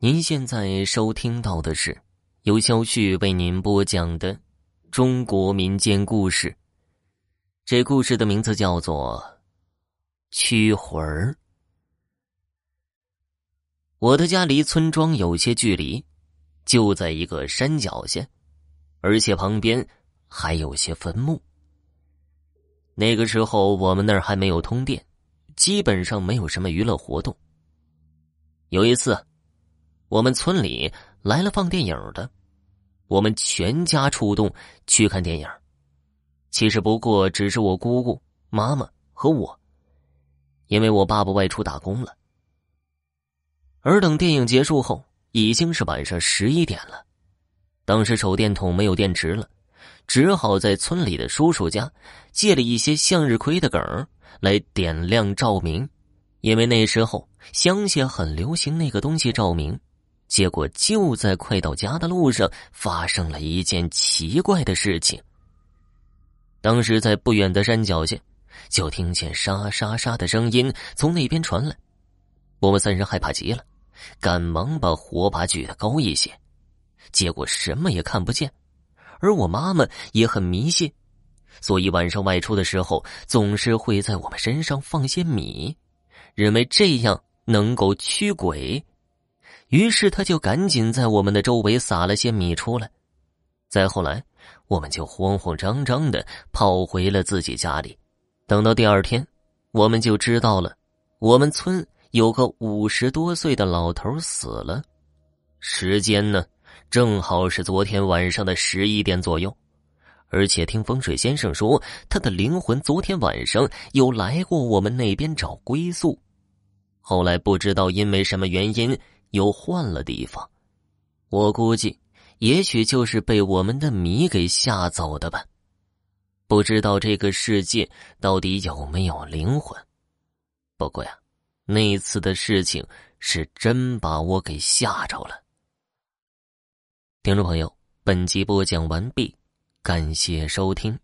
您现在收听到的是由肖旭为您播讲的中国民间故事。这故事的名字叫做《驱魂儿》。我的家离村庄有些距离，就在一个山脚下，而且旁边还有些坟墓。那个时候我们那儿还没有通电，基本上没有什么娱乐活动。有一次。我们村里来了放电影的，我们全家出动去看电影。其实不过只是我姑姑、妈妈和我，因为我爸爸外出打工了。而等电影结束后，已经是晚上十一点了。当时手电筒没有电池了，只好在村里的叔叔家借了一些向日葵的梗来点亮照明，因为那时候乡下很流行那个东西照明。结果就在快到家的路上，发生了一件奇怪的事情。当时在不远的山脚下，就听见沙沙沙的声音从那边传来。我们三人害怕极了，赶忙把火把举得高一些，结果什么也看不见。而我妈妈也很迷信，所以晚上外出的时候，总是会在我们身上放些米，认为这样能够驱鬼。于是他就赶紧在我们的周围撒了些米出来。再后来，我们就慌慌张张的跑回了自己家里。等到第二天，我们就知道了，我们村有个五十多岁的老头死了。时间呢，正好是昨天晚上的十一点左右。而且听风水先生说，他的灵魂昨天晚上有来过我们那边找归宿。后来不知道因为什么原因。又换了地方，我估计，也许就是被我们的米给吓走的吧。不知道这个世界到底有没有灵魂。不过呀，那次的事情是真把我给吓着了。听众朋友，本集播讲完毕，感谢收听。